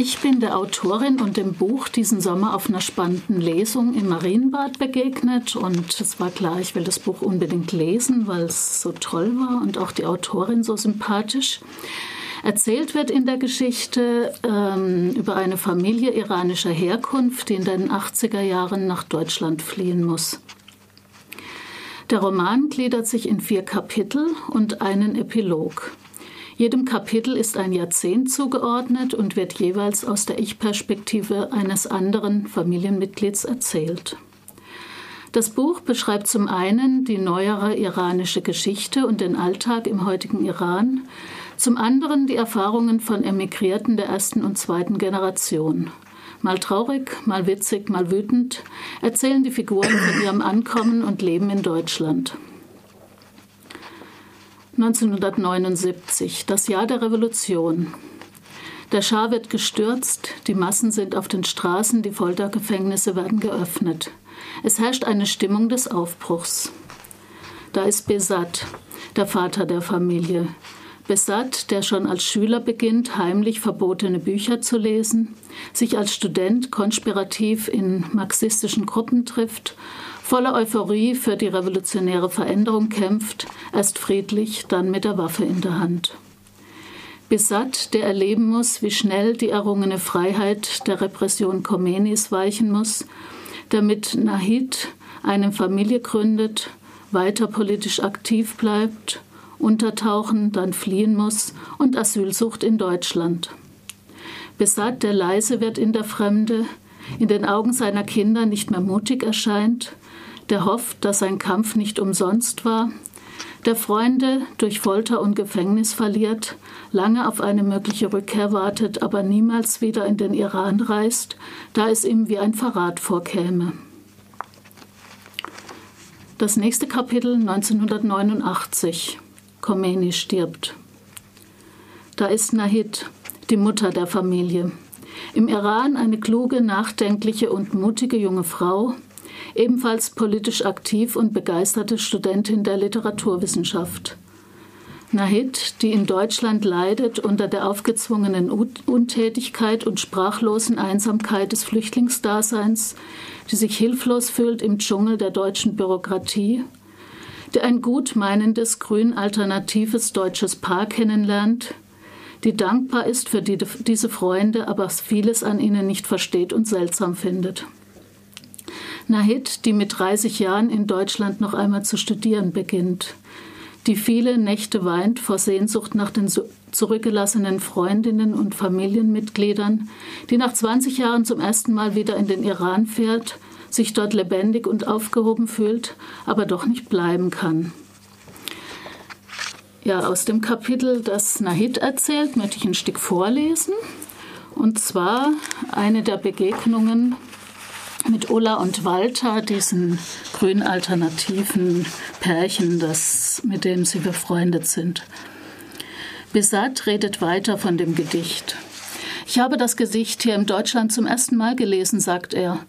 Ich bin der Autorin und dem Buch diesen Sommer auf einer spannenden Lesung im Marienbad begegnet und es war klar, ich will das Buch unbedingt lesen, weil es so toll war und auch die Autorin so sympathisch. Erzählt wird in der Geschichte ähm, über eine Familie iranischer Herkunft, die in den 80er Jahren nach Deutschland fliehen muss. Der Roman gliedert sich in vier Kapitel und einen Epilog. Jedem Kapitel ist ein Jahrzehnt zugeordnet und wird jeweils aus der Ich-Perspektive eines anderen Familienmitglieds erzählt. Das Buch beschreibt zum einen die neuere iranische Geschichte und den Alltag im heutigen Iran, zum anderen die Erfahrungen von Emigrierten der ersten und zweiten Generation. Mal traurig, mal witzig, mal wütend erzählen die Figuren von ihrem Ankommen und Leben in Deutschland. 1979, das Jahr der Revolution. Der Schah wird gestürzt, die Massen sind auf den Straßen, die Foltergefängnisse werden geöffnet. Es herrscht eine Stimmung des Aufbruchs. Da ist Besat, der Vater der Familie. Besat, der schon als Schüler beginnt, heimlich verbotene Bücher zu lesen, sich als Student konspirativ in marxistischen Gruppen trifft, voller Euphorie für die revolutionäre Veränderung kämpft, erst friedlich, dann mit der Waffe in der Hand. Besat, der erleben muss, wie schnell die errungene Freiheit der Repression Khomeinis weichen muss, damit Nahid eine Familie gründet, weiter politisch aktiv bleibt untertauchen, dann fliehen muss und Asyl sucht in Deutschland. Besat, der leise wird in der Fremde, in den Augen seiner Kinder nicht mehr mutig erscheint, der hofft, dass sein Kampf nicht umsonst war, der Freunde durch Folter und Gefängnis verliert, lange auf eine mögliche Rückkehr wartet, aber niemals wieder in den Iran reist, da es ihm wie ein Verrat vorkäme. Das nächste Kapitel 1989. Khomeini stirbt. Da ist Nahid, die Mutter der Familie. Im Iran eine kluge, nachdenkliche und mutige junge Frau, ebenfalls politisch aktiv und begeisterte Studentin der Literaturwissenschaft. Nahid, die in Deutschland leidet unter der aufgezwungenen Untätigkeit und sprachlosen Einsamkeit des Flüchtlingsdaseins, die sich hilflos fühlt im Dschungel der deutschen Bürokratie der ein gut meinendes grün-alternatives deutsches Paar kennenlernt, die dankbar ist für die, diese Freunde, aber vieles an ihnen nicht versteht und seltsam findet. Nahid, die mit 30 Jahren in Deutschland noch einmal zu studieren beginnt, die viele Nächte weint vor Sehnsucht nach den zurückgelassenen Freundinnen und Familienmitgliedern, die nach 20 Jahren zum ersten Mal wieder in den Iran fährt sich dort lebendig und aufgehoben fühlt, aber doch nicht bleiben kann. Ja, aus dem Kapitel, das Nahid erzählt, möchte ich ein Stück vorlesen. Und zwar eine der Begegnungen mit Ulla und Walter, diesen grün-alternativen Pärchen, das, mit dem sie befreundet sind. Besat redet weiter von dem Gedicht. Ich habe das Gesicht hier in Deutschland zum ersten Mal gelesen, sagt er.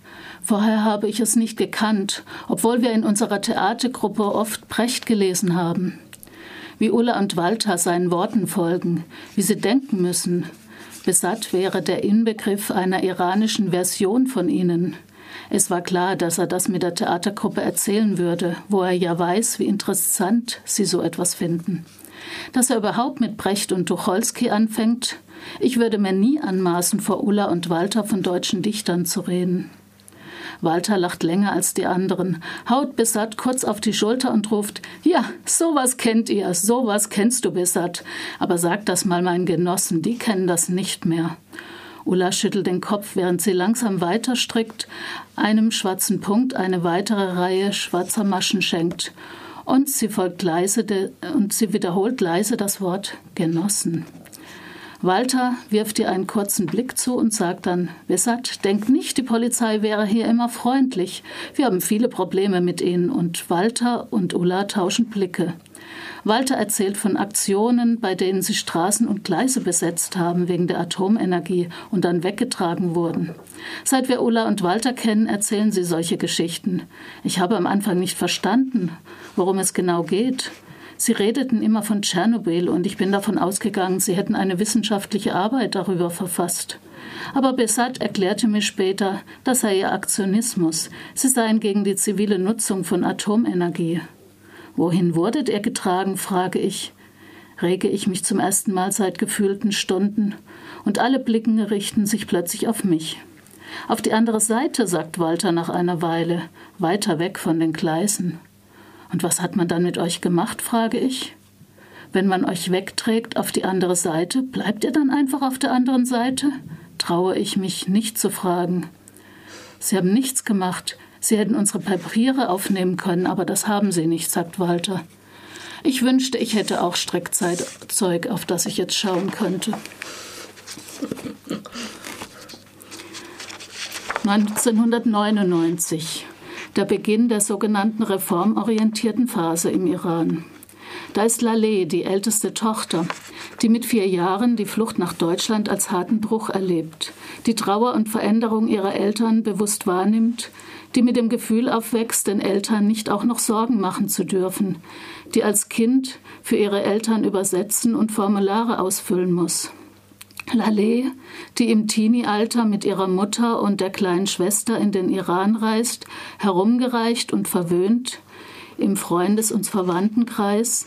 Vorher habe ich es nicht gekannt, obwohl wir in unserer Theatergruppe oft Brecht gelesen haben. Wie Ulla und Walter seinen Worten folgen, wie sie denken müssen. Besat wäre der Inbegriff einer iranischen Version von ihnen. Es war klar, dass er das mit der Theatergruppe erzählen würde, wo er ja weiß, wie interessant sie so etwas finden. Dass er überhaupt mit Brecht und Tucholsky anfängt, ich würde mir nie anmaßen, vor Ulla und Walter von deutschen Dichtern zu reden. Walter lacht länger als die anderen, haut Besat kurz auf die Schulter und ruft: Ja, sowas kennt ihr, sowas kennst du, Besat. Aber sag das mal meinen Genossen, die kennen das nicht mehr. Ulla schüttelt den Kopf, während sie langsam weiter strickt, einem schwarzen Punkt eine weitere Reihe schwarzer Maschen schenkt. Und sie folgt leise de, und sie wiederholt leise das Wort Genossen. Walter wirft ihr einen kurzen Blick zu und sagt dann, Wessert, denk nicht, die Polizei wäre hier immer freundlich. Wir haben viele Probleme mit ihnen und Walter und Ulla tauschen Blicke. Walter erzählt von Aktionen, bei denen sie Straßen und Gleise besetzt haben wegen der Atomenergie und dann weggetragen wurden. Seit wir Ulla und Walter kennen, erzählen sie solche Geschichten. Ich habe am Anfang nicht verstanden, worum es genau geht. Sie redeten immer von Tschernobyl und ich bin davon ausgegangen, Sie hätten eine wissenschaftliche Arbeit darüber verfasst. Aber Besat erklärte mir später, das sei ihr Aktionismus. Sie seien gegen die zivile Nutzung von Atomenergie. Wohin wurdet ihr getragen, frage ich. Rege ich mich zum ersten Mal seit gefühlten Stunden und alle Blicken richten sich plötzlich auf mich. Auf die andere Seite, sagt Walter nach einer Weile, weiter weg von den Gleisen. Und was hat man dann mit euch gemacht, frage ich. Wenn man euch wegträgt auf die andere Seite, bleibt ihr dann einfach auf der anderen Seite? traue ich mich nicht zu fragen. Sie haben nichts gemacht. Sie hätten unsere Papiere aufnehmen können, aber das haben sie nicht, sagt Walter. Ich wünschte, ich hätte auch Streckzeug, auf das ich jetzt schauen könnte. 1999, der Beginn der sogenannten reformorientierten Phase im Iran. Da ist Laleh, die älteste Tochter, die mit vier Jahren die Flucht nach Deutschland als harten Bruch erlebt, die Trauer und Veränderung ihrer Eltern bewusst wahrnimmt, die mit dem Gefühl aufwächst, den Eltern nicht auch noch Sorgen machen zu dürfen, die als Kind für ihre Eltern übersetzen und Formulare ausfüllen muss. Laleh, die im Teenie-Alter mit ihrer Mutter und der kleinen Schwester in den Iran reist, herumgereicht und verwöhnt, im Freundes- und Verwandtenkreis,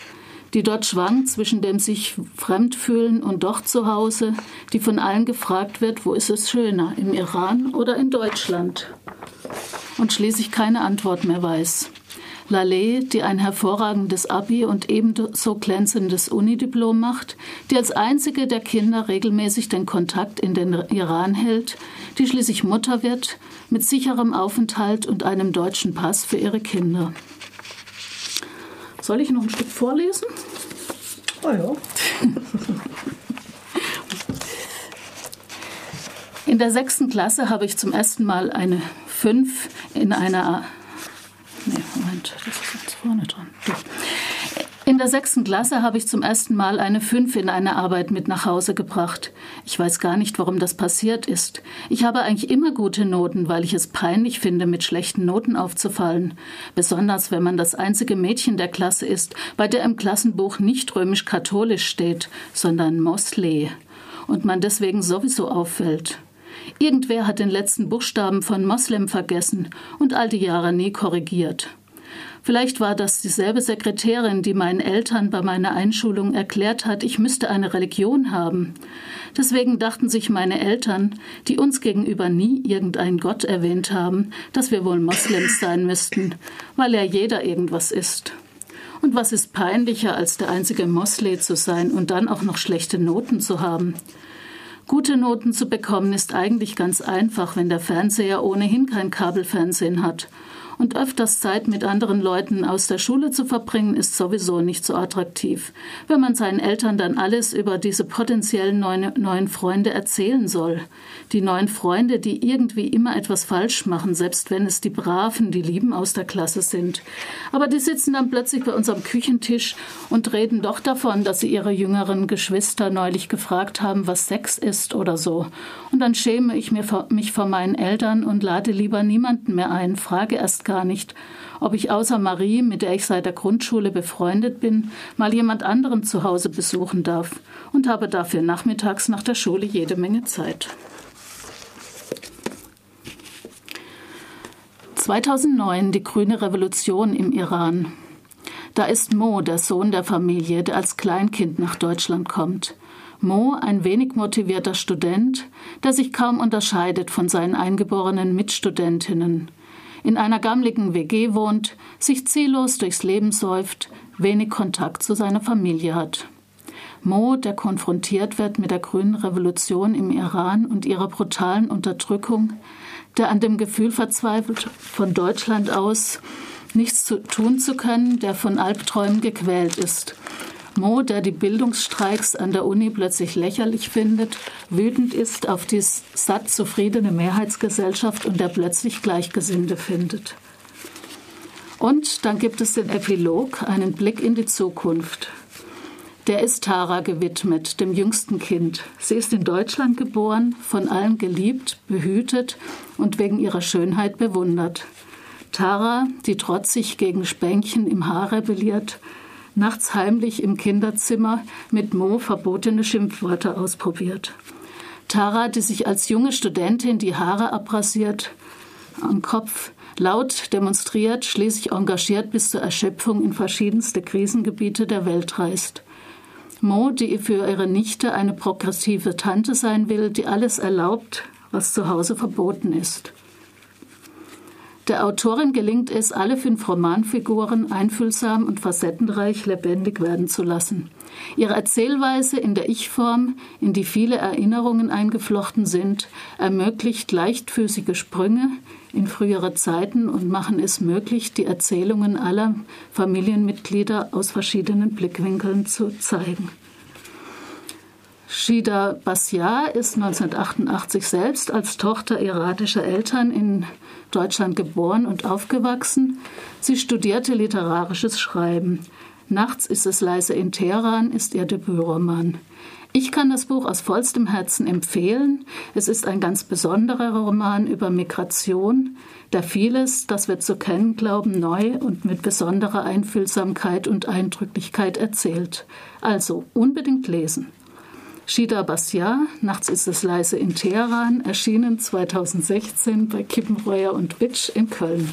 die dort schwankt zwischen dem sich fremd fühlen und doch zu Hause, die von allen gefragt wird, wo ist es schöner, im Iran oder in Deutschland? Und schließlich keine Antwort mehr weiß. Laleh, die ein hervorragendes Abi und ebenso glänzendes Unidiplom macht, die als einzige der Kinder regelmäßig den Kontakt in den Iran hält, die schließlich Mutter wird, mit sicherem Aufenthalt und einem deutschen Pass für ihre Kinder. Soll ich noch ein Stück vorlesen? Oh ja. In der sechsten Klasse habe ich zum ersten Mal eine 5 in einer. Moment, das ist jetzt vorne dran. In der sechsten Klasse habe ich zum ersten Mal eine 5 in einer Arbeit mit nach Hause gebracht. Ich weiß gar nicht, warum das passiert ist. Ich habe eigentlich immer gute Noten, weil ich es peinlich finde, mit schlechten Noten aufzufallen. Besonders wenn man das einzige Mädchen der Klasse ist, bei der im Klassenbuch nicht römisch-katholisch steht, sondern Mosley. Und man deswegen sowieso auffällt. Irgendwer hat den letzten Buchstaben von Moslem vergessen und all die Jahre nie korrigiert. Vielleicht war das dieselbe Sekretärin, die meinen Eltern bei meiner Einschulung erklärt hat, ich müsste eine Religion haben. Deswegen dachten sich meine Eltern, die uns gegenüber nie irgendeinen Gott erwähnt haben, dass wir wohl Moslems sein müssten, weil ja jeder irgendwas ist. Und was ist peinlicher, als der einzige Moslem zu sein und dann auch noch schlechte Noten zu haben? Gute Noten zu bekommen ist eigentlich ganz einfach, wenn der Fernseher ohnehin kein Kabelfernsehen hat und öfters Zeit mit anderen Leuten aus der Schule zu verbringen, ist sowieso nicht so attraktiv. Wenn man seinen Eltern dann alles über diese potenziellen neuen, neuen Freunde erzählen soll. Die neuen Freunde, die irgendwie immer etwas falsch machen, selbst wenn es die Braven, die Lieben aus der Klasse sind. Aber die sitzen dann plötzlich bei uns am Küchentisch und reden doch davon, dass sie ihre jüngeren Geschwister neulich gefragt haben, was Sex ist oder so. Und dann schäme ich mich vor meinen Eltern und lade lieber niemanden mehr ein, frage erst gar nicht, ob ich außer Marie, mit der ich seit der Grundschule befreundet bin, mal jemand anderen zu Hause besuchen darf und habe dafür nachmittags nach der Schule jede Menge Zeit. 2009 die grüne Revolution im Iran. Da ist Mo, der Sohn der Familie, der als Kleinkind nach Deutschland kommt. Mo, ein wenig motivierter Student, der sich kaum unterscheidet von seinen eingeborenen Mitstudentinnen in einer gammligen WG wohnt, sich ziellos durchs Leben säuft, wenig Kontakt zu seiner Familie hat. Mo, der konfrontiert wird mit der grünen Revolution im Iran und ihrer brutalen Unterdrückung, der an dem Gefühl verzweifelt, von Deutschland aus nichts zu tun zu können, der von Albträumen gequält ist Mo, der die Bildungsstreiks an der Uni plötzlich lächerlich findet, wütend ist auf die satt zufriedene Mehrheitsgesellschaft und der plötzlich Gleichgesinnte findet. Und dann gibt es den Epilog, einen Blick in die Zukunft. Der ist Tara gewidmet, dem jüngsten Kind. Sie ist in Deutschland geboren, von allen geliebt, behütet und wegen ihrer Schönheit bewundert. Tara, die trotzig gegen Spänkchen im Haar rebelliert, nachts heimlich im Kinderzimmer mit Mo verbotene Schimpfworte ausprobiert. Tara, die sich als junge Studentin die Haare abrasiert, am Kopf laut demonstriert, schließlich engagiert bis zur Erschöpfung in verschiedenste Krisengebiete der Welt reist. Mo, die für ihre Nichte eine progressive Tante sein will, die alles erlaubt, was zu Hause verboten ist. Der Autorin gelingt es, alle fünf Romanfiguren einfühlsam und facettenreich lebendig werden zu lassen. Ihre Erzählweise in der Ich-Form, in die viele Erinnerungen eingeflochten sind, ermöglicht leichtfüßige Sprünge in frühere Zeiten und machen es möglich, die Erzählungen aller Familienmitglieder aus verschiedenen Blickwinkeln zu zeigen. Shida Basyar ist 1988 selbst als Tochter iranischer Eltern in Deutschland geboren und aufgewachsen. Sie studierte literarisches Schreiben. Nachts ist es leise in Teheran ist ihr Debütroman. Ich kann das Buch aus vollstem Herzen empfehlen. Es ist ein ganz besonderer Roman über Migration, der vieles, das wir zu kennen glauben, neu und mit besonderer Einfühlsamkeit und Eindrücklichkeit erzählt. Also unbedingt lesen. Shida Basya, Nachts ist es leise in Teheran, erschienen 2016 bei Kippenreuer und Bitsch in Köln.